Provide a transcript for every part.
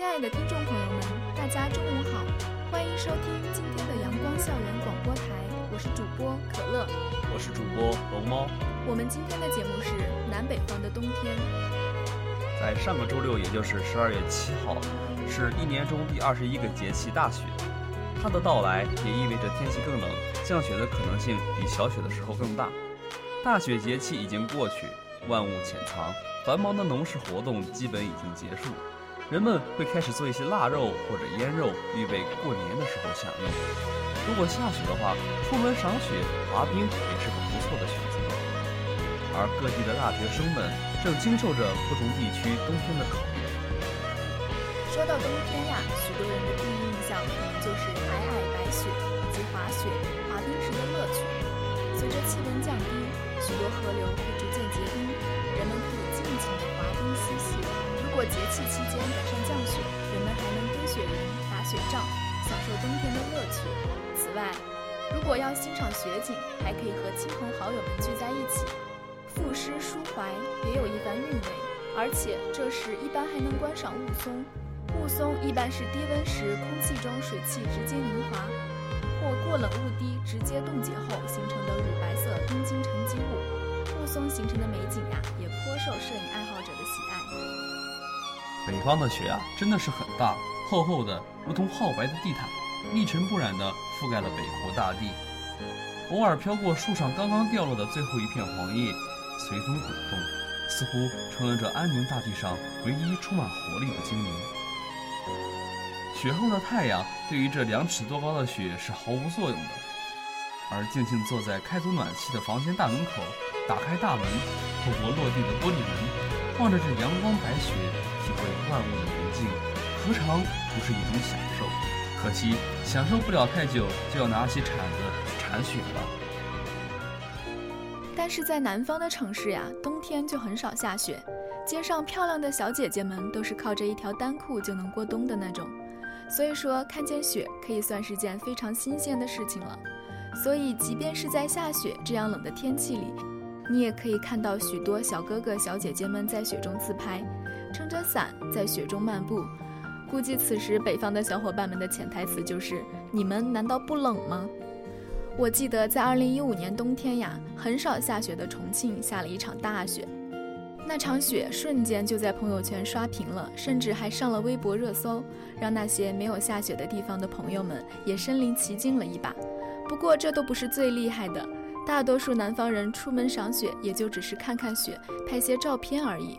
亲爱的听众朋友们，大家中午好，欢迎收听今天的阳光校园广播台，我是主播可乐，我是主播龙猫。我们今天的节目是南北方的冬天。在上个周六，也就是十二月七号，是一年中第二十一个节气大雪。它的到来也意味着天气更冷，降雪的可能性比小雪的时候更大。大雪节气已经过去，万物潜藏，繁忙的农事活动基本已经结束。人们会开始做一些腊肉或者腌肉，预备过年的时候享用。如果下雪的话，出门赏雪、滑冰也是个不错的选择。而各地的大学生们正经受着不同地区冬天的考验。说到冬天呀，许多节气期间赶上降雪，人们还能堆雪人、打雪仗，享受冬天的乐趣。此外，如果要欣赏雪景，还可以和亲朋好友们聚在一起，赋诗抒怀，别有一番韵味。而且这时一般还能观赏雾凇。雾凇一般是低温时空气中水汽直接凝华，或过冷雾滴直接冻结后形成的乳白色冰晶沉积物。雾凇形成的美景呀，也颇受摄影爱好。北方的雪啊，真的是很大，厚厚的，如同皓白的地毯，一尘不染地覆盖了北国大地。偶尔飘过树上刚刚掉落的最后一片黄叶，随风滚动，似乎成了这安宁大地上唯一充满活力的精灵。雪后的太阳对于这两尺多高的雪是毫无作用的，而静静坐在开足暖气的房间大门口，打开大门，透过落地的玻璃门，望着这阳光白雪。体会万物的宁静，何尝不是一种享受？可惜享受不了太久，就要拿起铲子铲雪了。但是在南方的城市呀，冬天就很少下雪，街上漂亮的小姐姐们都是靠着一条单裤就能过冬的那种，所以说看见雪可以算是件非常新鲜的事情了。所以即便是在下雪这样冷的天气里，你也可以看到许多小哥哥小姐姐们在雪中自拍。撑着伞在雪中漫步，估计此时北方的小伙伴们的潜台词就是：“你们难道不冷吗？”我记得在2015年冬天呀，很少下雪的重庆下了一场大雪，那场雪瞬间就在朋友圈刷屏了，甚至还上了微博热搜，让那些没有下雪的地方的朋友们也身临其境了一把。不过这都不是最厉害的，大多数南方人出门赏雪也就只是看看雪，拍些照片而已。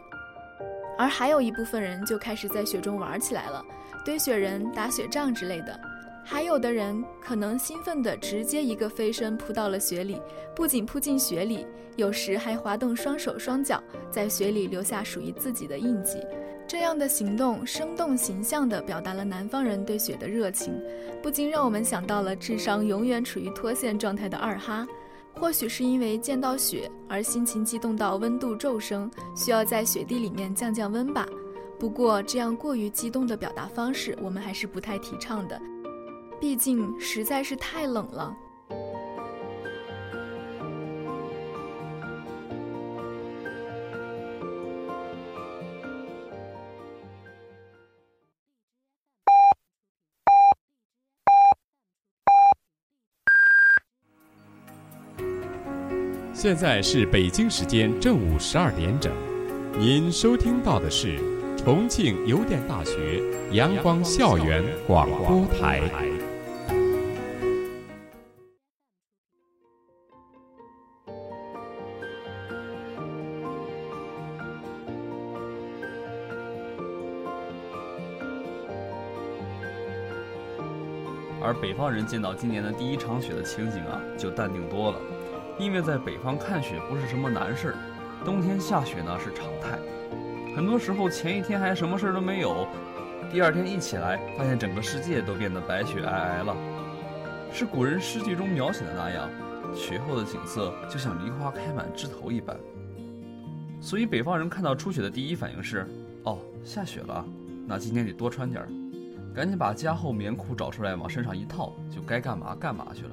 而还有一部分人就开始在雪中玩起来了，堆雪人、打雪仗之类的。还有的人可能兴奋地直接一个飞身扑到了雪里，不仅扑进雪里，有时还滑动双手双脚，在雪里留下属于自己的印记。这样的行动生动形象地表达了南方人对雪的热情，不禁让我们想到了智商永远处于脱线状态的二哈。或许是因为见到雪而心情激动到温度骤升，需要在雪地里面降降温吧。不过这样过于激动的表达方式，我们还是不太提倡的，毕竟实在是太冷了。现在是北京时间正午十二点整您收听到的是重庆邮电大学阳光校园广播台。而北方人见到今年的第一场雪的情景啊就淡定多了。因为在北方看雪不是什么难事儿，冬天下雪呢是常态。很多时候前一天还什么事儿都没有，第二天一起来，发现整个世界都变得白雪皑皑了。是古人诗句中描写的那样，雪后的景色就像梨花开满枝头一般。所以北方人看到初雪的第一反应是：哦，下雪了，那今天得多穿点儿。赶紧把加厚棉裤找出来，往身上一套，就该干嘛干嘛去了。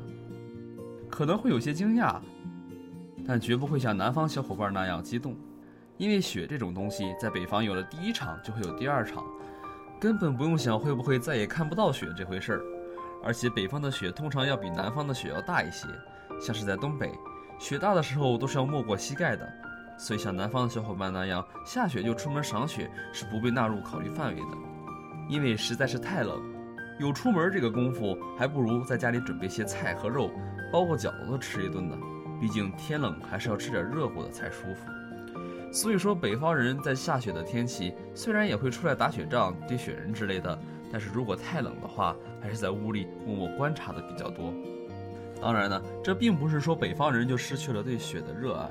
可能会有些惊讶，但绝不会像南方小伙伴那样激动，因为雪这种东西，在北方有了第一场，就会有第二场，根本不用想会不会再也看不到雪这回事儿。而且北方的雪通常要比南方的雪要大一些，像是在东北，雪大的时候都是要没过膝盖的，所以像南方的小伙伴那样，下雪就出门赏雪是不被纳入考虑范围的。因为实在是太冷，有出门这个功夫，还不如在家里准备些菜和肉，包个饺子吃一顿呢。毕竟天冷还是要吃点热乎的才舒服。所以说，北方人在下雪的天气，虽然也会出来打雪仗、堆雪人之类的，但是如果太冷的话，还是在屋里默默观察的比较多。当然呢，这并不是说北方人就失去了对雪的热爱。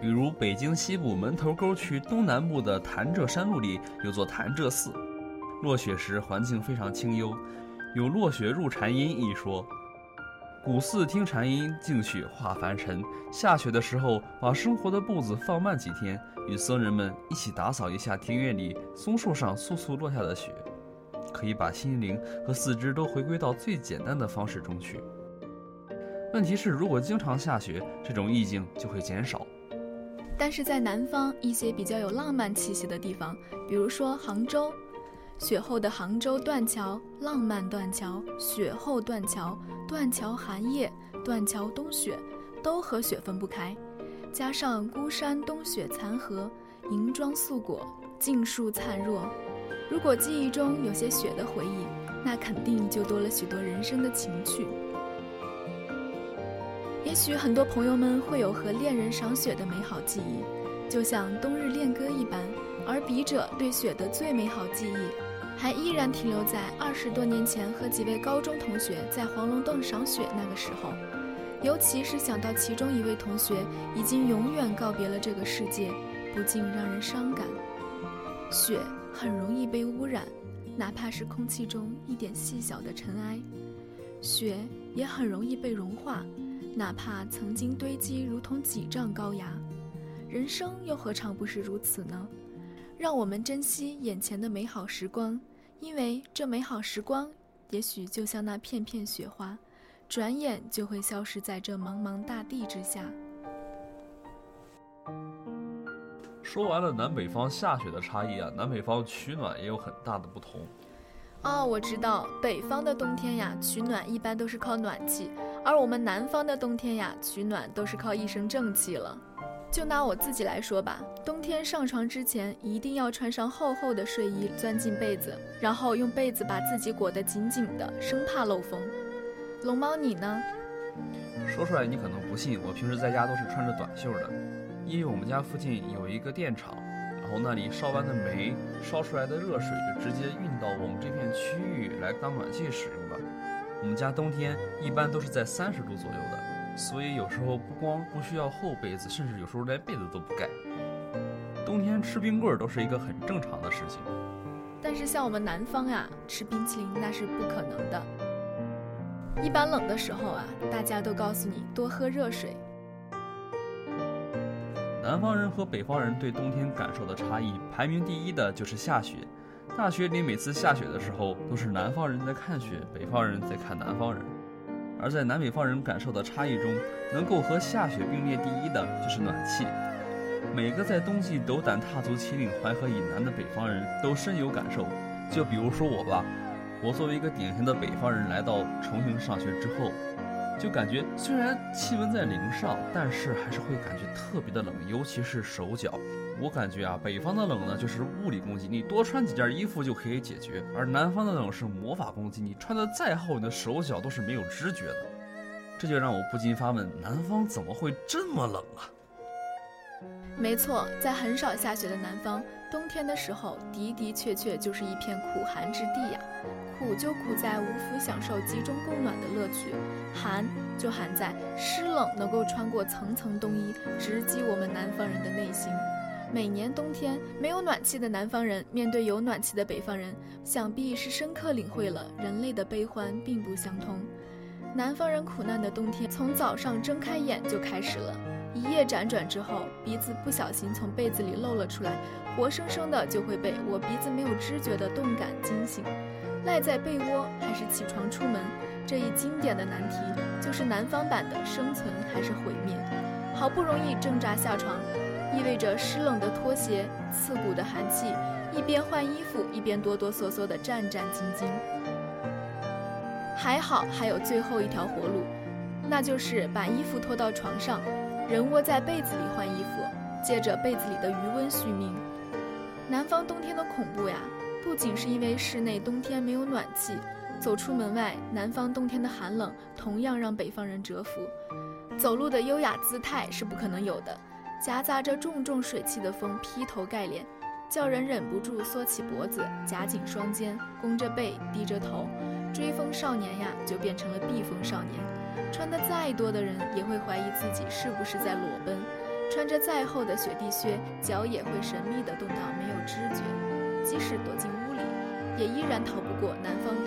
比如北京西部门头沟区东南部的潭柘山路里有座潭柘寺。落雪时环境非常清幽，有“落雪入禅音”一说。古寺听禅音，静雪化凡尘。下雪的时候，把生活的步子放慢几天，与僧人们一起打扫一下庭院里松树上簌簌落下的雪，可以把心灵和四肢都回归到最简单的方式中去。问题是，如果经常下雪，这种意境就会减少。但是在南方一些比较有浪漫气息的地方，比如说杭州。雪后的杭州断桥，浪漫断桥，雪后断桥，断桥寒夜，断桥冬雪，都和雪分不开。加上孤山冬雪残荷，银装素裹，尽数灿若。如果记忆中有些雪的回忆，那肯定就多了许多人生的情趣。也许很多朋友们会有和恋人赏雪的美好记忆，就像冬日恋歌一般。而笔者对雪的最美好记忆。还依然停留在二十多年前和几位高中同学在黄龙洞赏雪那个时候，尤其是想到其中一位同学已经永远告别了这个世界，不禁让人伤感。雪很容易被污染，哪怕是空气中一点细小的尘埃；雪也很容易被融化，哪怕曾经堆积如同几丈高崖。人生又何尝不是如此呢？让我们珍惜眼前的美好时光。因为这美好时光，也许就像那片片雪花，转眼就会消失在这茫茫大地之下。说完了南北方下雪的差异啊，南北方取暖也有很大的不同。哦，我知道，北方的冬天呀，取暖一般都是靠暖气，而我们南方的冬天呀，取暖都是靠一身正气了。就拿我自己来说吧，冬天上床之前一定要穿上厚厚的睡衣，钻进被子，然后用被子把自己裹得紧紧的，生怕漏风。龙猫，你呢？说出来你可能不信，我平时在家都是穿着短袖的，因为我们家附近有一个电厂，然后那里烧完的煤烧出来的热水就直接运到我们这片区域来当暖气使用了。我们家冬天一般都是在三十度左右的。所以有时候不光不需要厚被子，甚至有时候连被子都不盖。冬天吃冰棍儿都是一个很正常的事情。但是像我们南方呀，吃冰淇淋那是不可能的。一般冷的时候啊，大家都告诉你多喝热水。南方人和北方人对冬天感受的差异，排名第一的就是下雪。大学里每次下雪的时候，都是南方人在看雪，北方人在看南方人。而在南北方人感受的差异中，能够和下雪并列第一的就是暖气。每个在冬季斗胆踏足秦岭淮河以南的北方人都深有感受。就比如说我吧，我作为一个典型的北方人，来到重庆上学之后。就感觉虽然气温在零上，但是还是会感觉特别的冷，尤其是手脚。我感觉啊，北方的冷呢就是物理攻击，你多穿几件衣服就可以解决；而南方的冷是魔法攻击，你穿的再厚，你的手脚都是没有知觉的。这就让我不禁发问：南方怎么会这么冷啊？没错，在很少下雪的南方，冬天的时候的的确确就是一片苦寒之地呀。苦就苦在无福享受集中供暖的乐趣，寒就寒在湿冷能够穿过层层冬衣，直击我们南方人的内心。每年冬天，没有暖气的南方人面对有暖气的北方人，想必是深刻领会了人类的悲欢并不相通。南方人苦难的冬天，从早上睁开眼就开始了。一夜辗转之后，鼻子不小心从被子里露了出来，活生生的就会被我鼻子没有知觉的动感惊醒。赖在被窝还是起床出门，这一经典的难题，就是南方版的生存还是毁灭。好不容易挣扎下床，意味着湿冷的拖鞋、刺骨的寒气，一边换衣服，一边哆哆嗦嗦的战战兢兢。还好还有最后一条活路，那就是把衣服拖到床上。人窝在被子里换衣服，借着被子里的余温续命。南方冬天的恐怖呀，不仅是因为室内冬天没有暖气，走出门外，南方冬天的寒冷同样让北方人折服。走路的优雅姿态是不可能有的，夹杂着重重水汽的风劈头盖脸，叫人忍不住缩起脖子，夹紧双肩，弓着背，低着头。追风少年呀，就变成了避风少年。穿的再多的人也会怀疑自己是不是在裸奔，穿着再厚的雪地靴，脚也会神秘的冻到没有知觉。即使躲进屋里，也依然逃不过南方。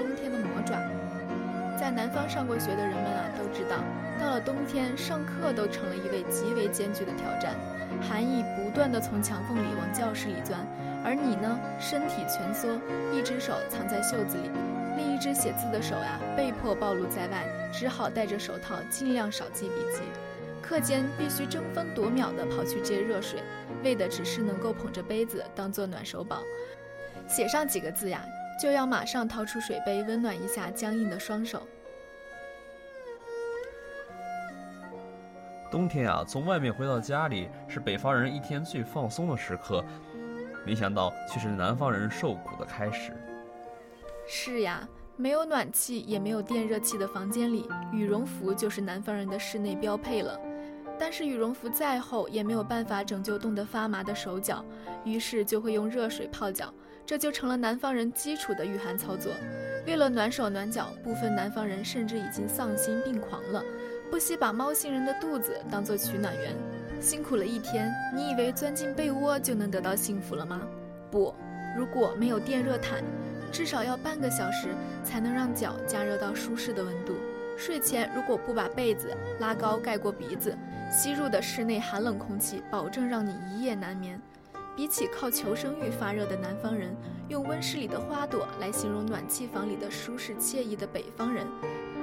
南方上过学的人们啊，都知道，到了冬天上课都成了一位极为艰巨的挑战，寒意不断地从墙缝里往教室里钻，而你呢，身体蜷缩，一只手藏在袖子里。另一只写字的手呀，被迫暴露在外，只好戴着手套，尽量少记笔记。课间必须争分夺秒地跑去接热水，为的只是能够捧着杯子当做暖手宝。写上几个字呀，就要马上掏出水杯温暖一下僵硬的双手。冬天啊，从外面回到家里是北方人一天最放松的时刻，没想到却是南方人受苦的开始。是呀，没有暖气也没有电热器的房间里，羽绒服就是南方人的室内标配了。但是羽绒服再厚也没有办法拯救冻得发麻的手脚，于是就会用热水泡脚，这就成了南方人基础的御寒操作。为了暖手暖脚，部分南方人甚至已经丧心病狂了，不惜把猫星人的肚子当做取暖源。辛苦了一天，你以为钻进被窝就能得到幸福了吗？不，如果没有电热毯。至少要半个小时才能让脚加热到舒适的温度。睡前如果不把被子拉高盖过鼻子，吸入的室内寒冷空气保证让你一夜难眠。比起靠求生欲发热的南方人，用温室里的花朵来形容暖气房里的舒适惬意的北方人，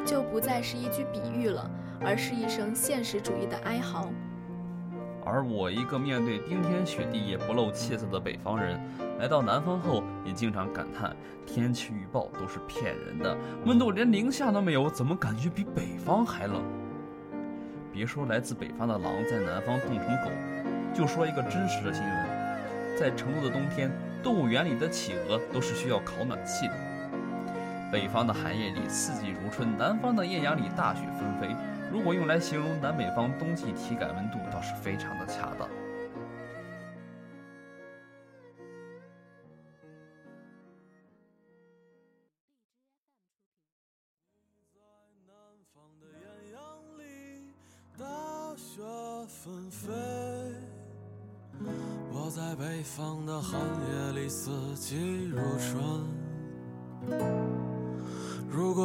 就不再是一句比喻了，而是一声现实主义的哀嚎。而我一个面对冰天雪地也不露怯色的北方人，来到南方后也经常感叹天气预报都是骗人的，温度连零下都没有，怎么感觉比北方还冷？别说来自北方的狼在南方冻成狗，就说一个真实的新闻，在成都的冬天，动物园里的企鹅都是需要烤暖气的。北方的寒夜里四季如春，南方的艳阳里大雪纷飞。如果用来形容南北方冬季体感温度，倒是非常的恰当。在南方的艳阳里大雪纷飞，我在北方的寒夜里四季如春。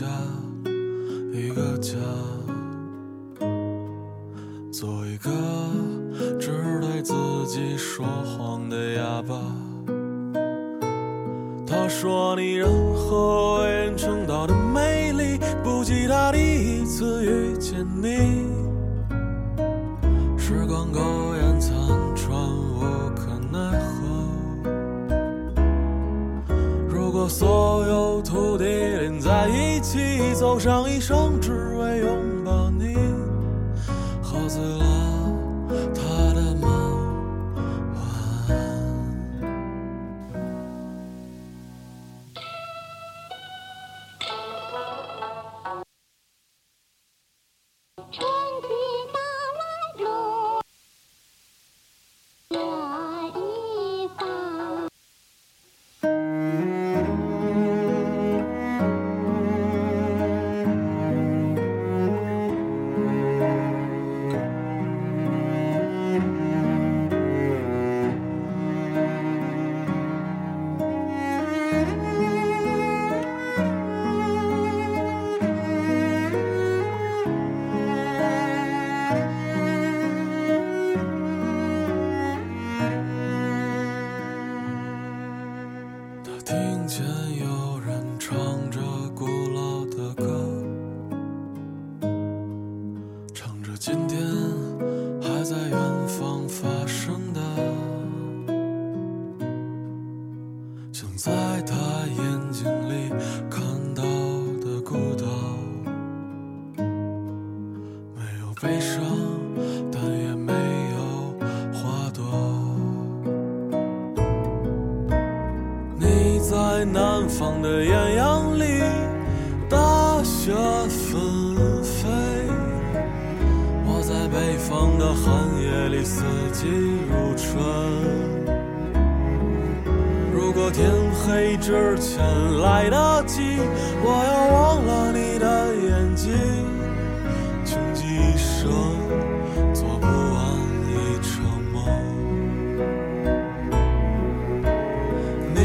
家一个家，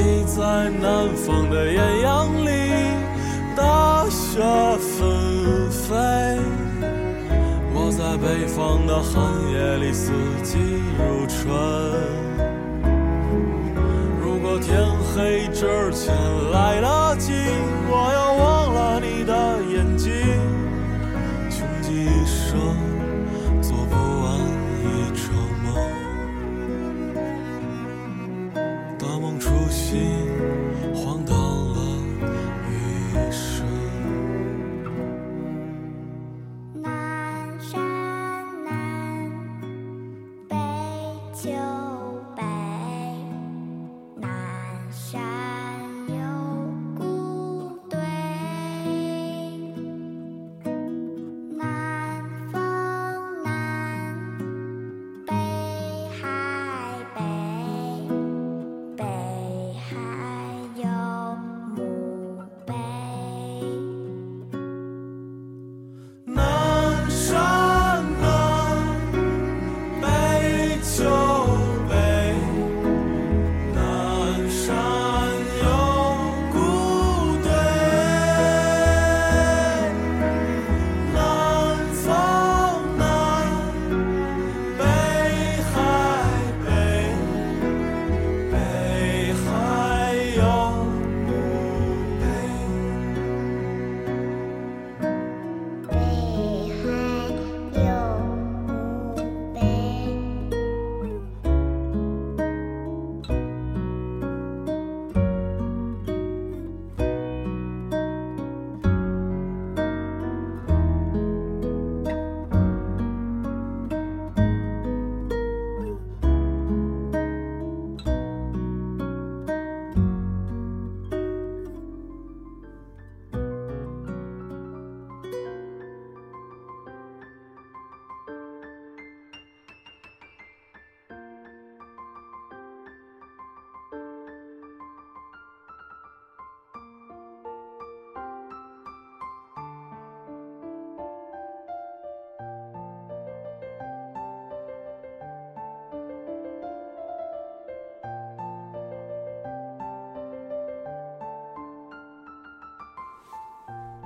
你在南方的艳阳里，大雪纷飞；我在北方的寒夜里，四季如春。如果天黑之前来得及，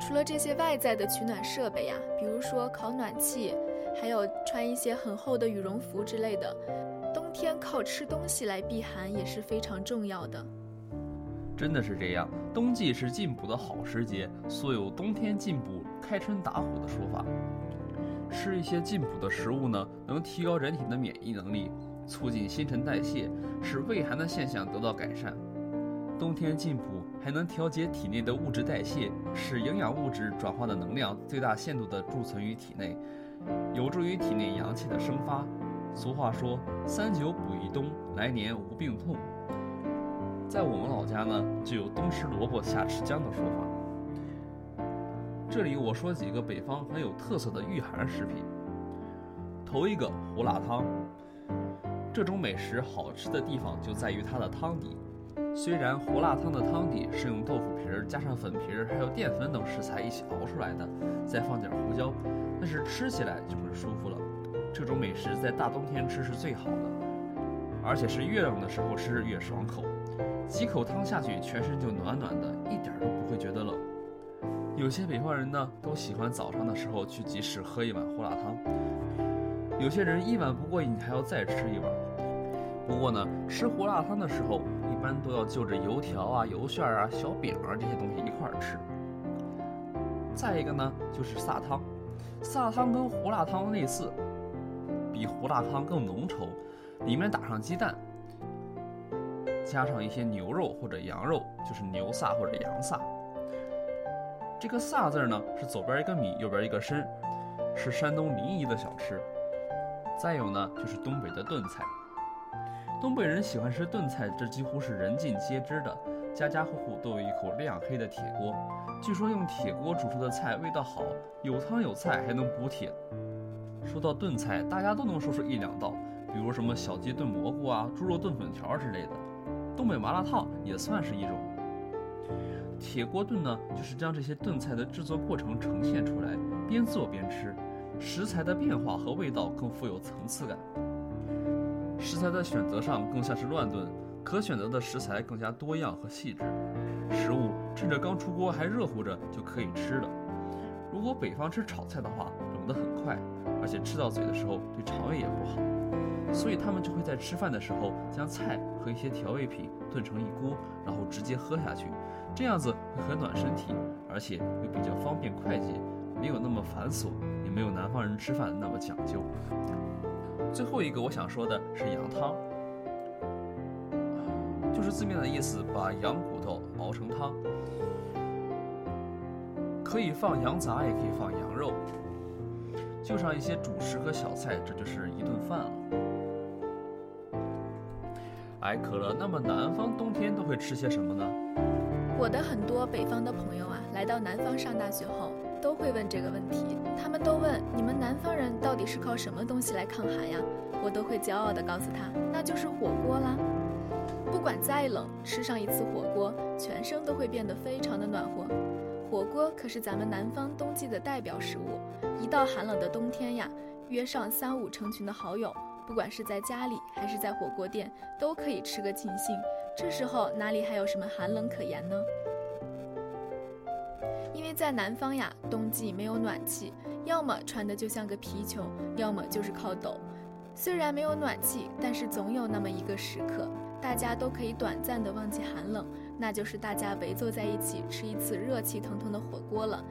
除了这些外在的取暖设备呀，比如说烤暖气，还有穿一些很厚的羽绒服之类的，冬天靠吃东西来避寒也是非常重要的。真的是这样，冬季是进补的好时节，素有“冬天进补，开春打虎”的说法。吃一些进补的食物呢，能提高人体的免疫能力，促进新陈代谢，使畏寒的现象得到改善。冬天进补还能调节体内的物质代谢，使营养物质转化的能量最大限度地贮存于体内，有助于体内阳气的生发。俗话说“三九补一冬，来年无病痛”。在我们老家呢，就有冬吃萝卜夏吃姜的说法。这里我说几个北方很有特色的御寒食品。头一个胡辣汤，这种美食好吃的地方就在于它的汤底。虽然胡辣汤的汤底是用豆腐皮儿加上粉皮儿还有淀粉等食材一起熬出来的，再放点胡椒，但是吃起来就很舒服了。这种美食在大冬天吃是最好的，而且是越冷的时候吃越爽口。几口汤下去，全身就暖暖的，一点都不会觉得冷。有些北方人呢，都喜欢早上的时候去集市喝一碗胡辣汤。有些人一碗不过瘾，还要再吃一碗。不过呢，吃胡辣汤的时候，一般都要就着油条啊、油旋啊、小饼啊这些东西一块儿吃。再一个呢，就是萨汤。萨汤跟胡辣汤类似，比胡辣汤更浓稠，里面打上鸡蛋，加上一些牛肉或者羊肉，就是牛萨或者羊萨。这个萨字呢，是左边一个米，右边一个申，是山东临沂的小吃。再有呢，就是东北的炖菜。东北人喜欢吃炖菜，这几乎是人尽皆知的。家家户户都有一口亮黑的铁锅，据说用铁锅煮出的菜味道好，有汤有菜还能补铁。说到炖菜，大家都能说出一两道，比如什么小鸡炖蘑菇啊、猪肉炖粉条之类的。东北麻辣烫也算是一种。铁锅炖呢，就是将这些炖菜的制作过程呈现出来，边做边吃，食材的变化和味道更富有层次感。食材的选择上更像是乱炖，可选择的食材更加多样和细致，食物趁着刚出锅还热乎着就可以吃了。如果北方吃炒菜的话，冷得很快，而且吃到嘴的时候对肠胃也不好，所以他们就会在吃饭的时候将菜和一些调味品炖成一锅，然后直接喝下去，这样子会很暖身体，而且又比较方便快捷，没有那么繁琐，也没有南方人吃饭那么讲究。最后一个我想说的是羊汤，就是字面的意思，把羊骨头熬成汤，可以放羊杂，也可以放羊肉，就上一些主食和小菜，这就是一顿饭了。哎，可乐，那么南方冬天都会吃些什么呢？我的很多北方的朋友啊，来到南方上大学后，都会问这个问题。他们都问你们南方人到底是靠什么东西来抗寒呀？我都会骄傲地告诉他，那就是火锅啦。不管再冷，吃上一次火锅，全身都会变得非常的暖和。火锅可是咱们南方冬季的代表食物，一到寒冷的冬天呀，约上三五成群的好友，不管是在家里还是在火锅店，都可以吃个尽兴。这时候哪里还有什么寒冷可言呢？因为在南方呀，冬季没有暖气，要么穿的就像个皮球，要么就是靠抖。虽然没有暖气，但是总有那么一个时刻，大家都可以短暂的忘记寒冷，那就是大家围坐在一起吃一次热气腾腾的火锅了。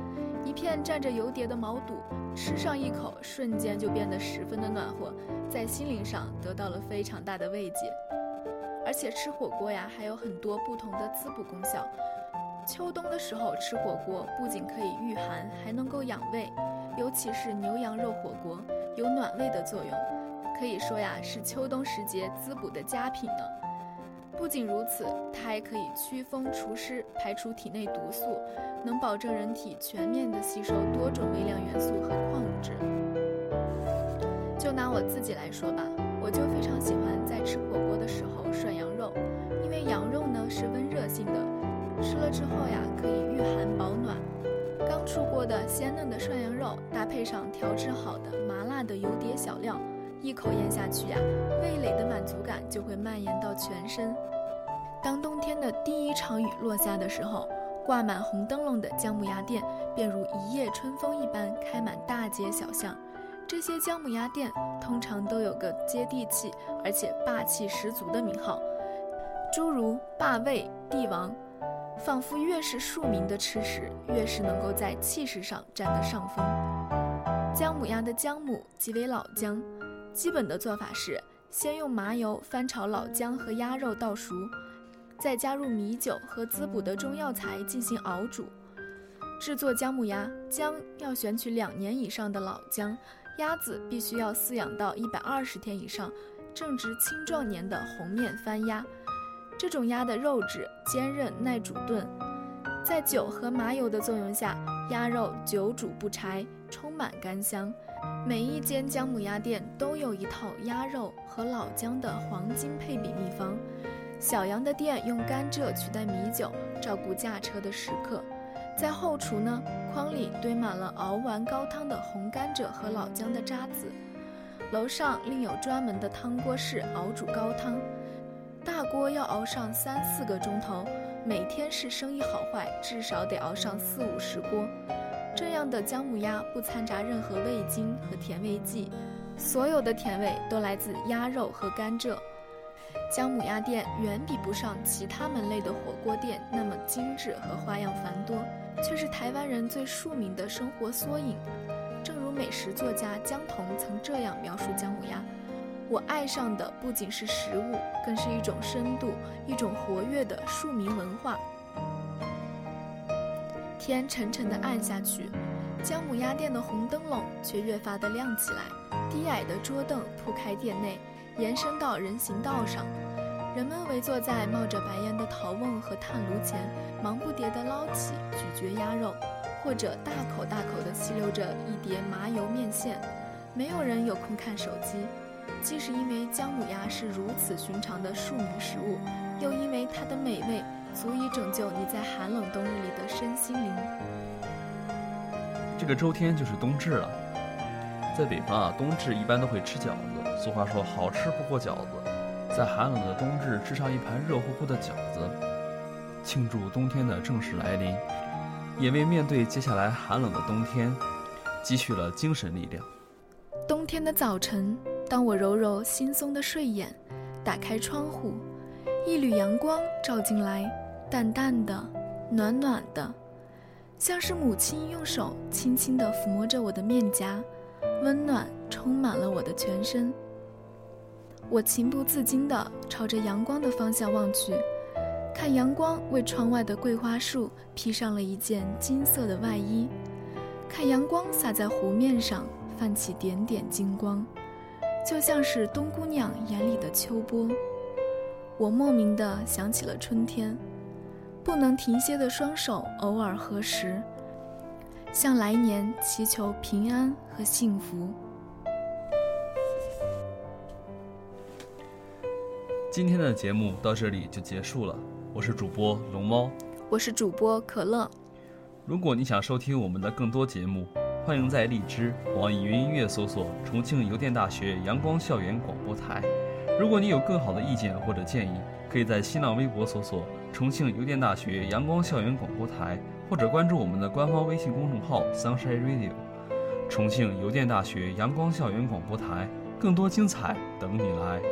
一片蘸着油碟的毛肚，吃上一口，瞬间就变得十分的暖和，在心灵上得到了非常大的慰藉。而且吃火锅呀，还有很多不同的滋补功效。秋冬的时候吃火锅，不仅可以御寒，还能够养胃，尤其是牛羊肉火锅，有暖胃的作用，可以说呀是秋冬时节滋补的佳品呢。不仅如此，它还可以驱风除湿，排除体内毒素，能保证人体全面的吸收多种微量元素和矿物质。就拿我自己来说吧，我就非常喜欢在吃火锅的时候涮羊肉，因为羊肉呢是温热性的。吃了之后呀，可以御寒保暖。刚出锅的鲜嫩的涮羊肉，搭配上调制好的麻辣的油碟小料，一口咽下去呀，味蕾的满足感就会蔓延到全身。当冬天的第一场雨落下的时候，挂满红灯笼的姜母鸭店便如一夜春风一般开满大街小巷。这些姜母鸭店通常都有个接地气而且霸气十足的名号，诸如霸味、帝王。仿佛越是庶民的吃食，越是能够在气势上占得上风。姜母鸭的姜母即为老姜，基本的做法是先用麻油翻炒老姜和鸭肉到熟，再加入米酒和滋补的中药材进行熬煮。制作姜母鸭，姜要选取两年以上的老姜，鸭子必须要饲养到一百二十天以上，正值青壮年的红面番鸭。这种鸭的肉质坚韧耐煮炖，在酒和麻油的作用下，鸭肉久煮不柴，充满干香。每一间姜母鸭店都有一套鸭肉和老姜的黄金配比秘方。小杨的店用甘蔗取代米酒，照顾驾车的食客。在后厨呢，筐里堆满了熬完高汤的红甘蔗和老姜的渣子。楼上另有专门的汤锅室熬煮高汤。大锅要熬上三四个钟头，每天是生意好坏，至少得熬上四五十锅。这样的姜母鸭不掺杂任何味精和甜味剂，所有的甜味都来自鸭肉和甘蔗。姜母鸭店远比不上其他门类的火锅店那么精致和花样繁多，却是台湾人最庶民的生活缩影。正如美食作家江童曾这样描述姜母鸭。我爱上的不仅是食物，更是一种深度、一种活跃的庶民文化。天沉沉地暗下去，姜母鸭店的红灯笼却越发的亮起来。低矮的桌凳铺开店内，延伸到人行道上，人们围坐在冒着白烟的陶瓮和炭炉前，忙不迭地捞起、咀嚼鸭肉，或者大口大口地吸溜着一碟麻油面线。没有人有空看手机。既是因为姜母鸭是如此寻常的庶民食物，又因为它的美味足以拯救你在寒冷冬日里的身心灵。这个周天就是冬至了，在北方啊，冬至一般都会吃饺子。俗话说“好吃不过饺子”，在寒冷的冬至吃上一盘热乎乎的饺子，庆祝冬天的正式来临，也为面对接下来寒冷的冬天积蓄了精神力量。冬天的早晨。当我揉揉惺忪的睡眼，打开窗户，一缕阳光照进来，淡淡的，暖暖的，像是母亲用手轻轻地抚摸着我的面颊，温暖充满了我的全身。我情不自禁地朝着阳光的方向望去，看阳光为窗外的桂花树披上了一件金色的外衣，看阳光洒在湖面上，泛起点点金光。就像是冬姑娘眼里的秋波，我莫名的想起了春天，不能停歇的双手偶尔合十，向来年祈求平安和幸福。今天的节目到这里就结束了，我是主播龙猫，我是主播可乐。如果你想收听我们的更多节目，欢迎在荔枝、网易云音乐搜索“重庆邮电大学阳光校园广播台”。如果你有更好的意见或者建议，可以在新浪微博搜索“重庆邮电大学阳光校园广播台”，或者关注我们的官方微信公众号 “Sunshine Radio”。重庆邮电大学阳光校园广播台，更多精彩等你来。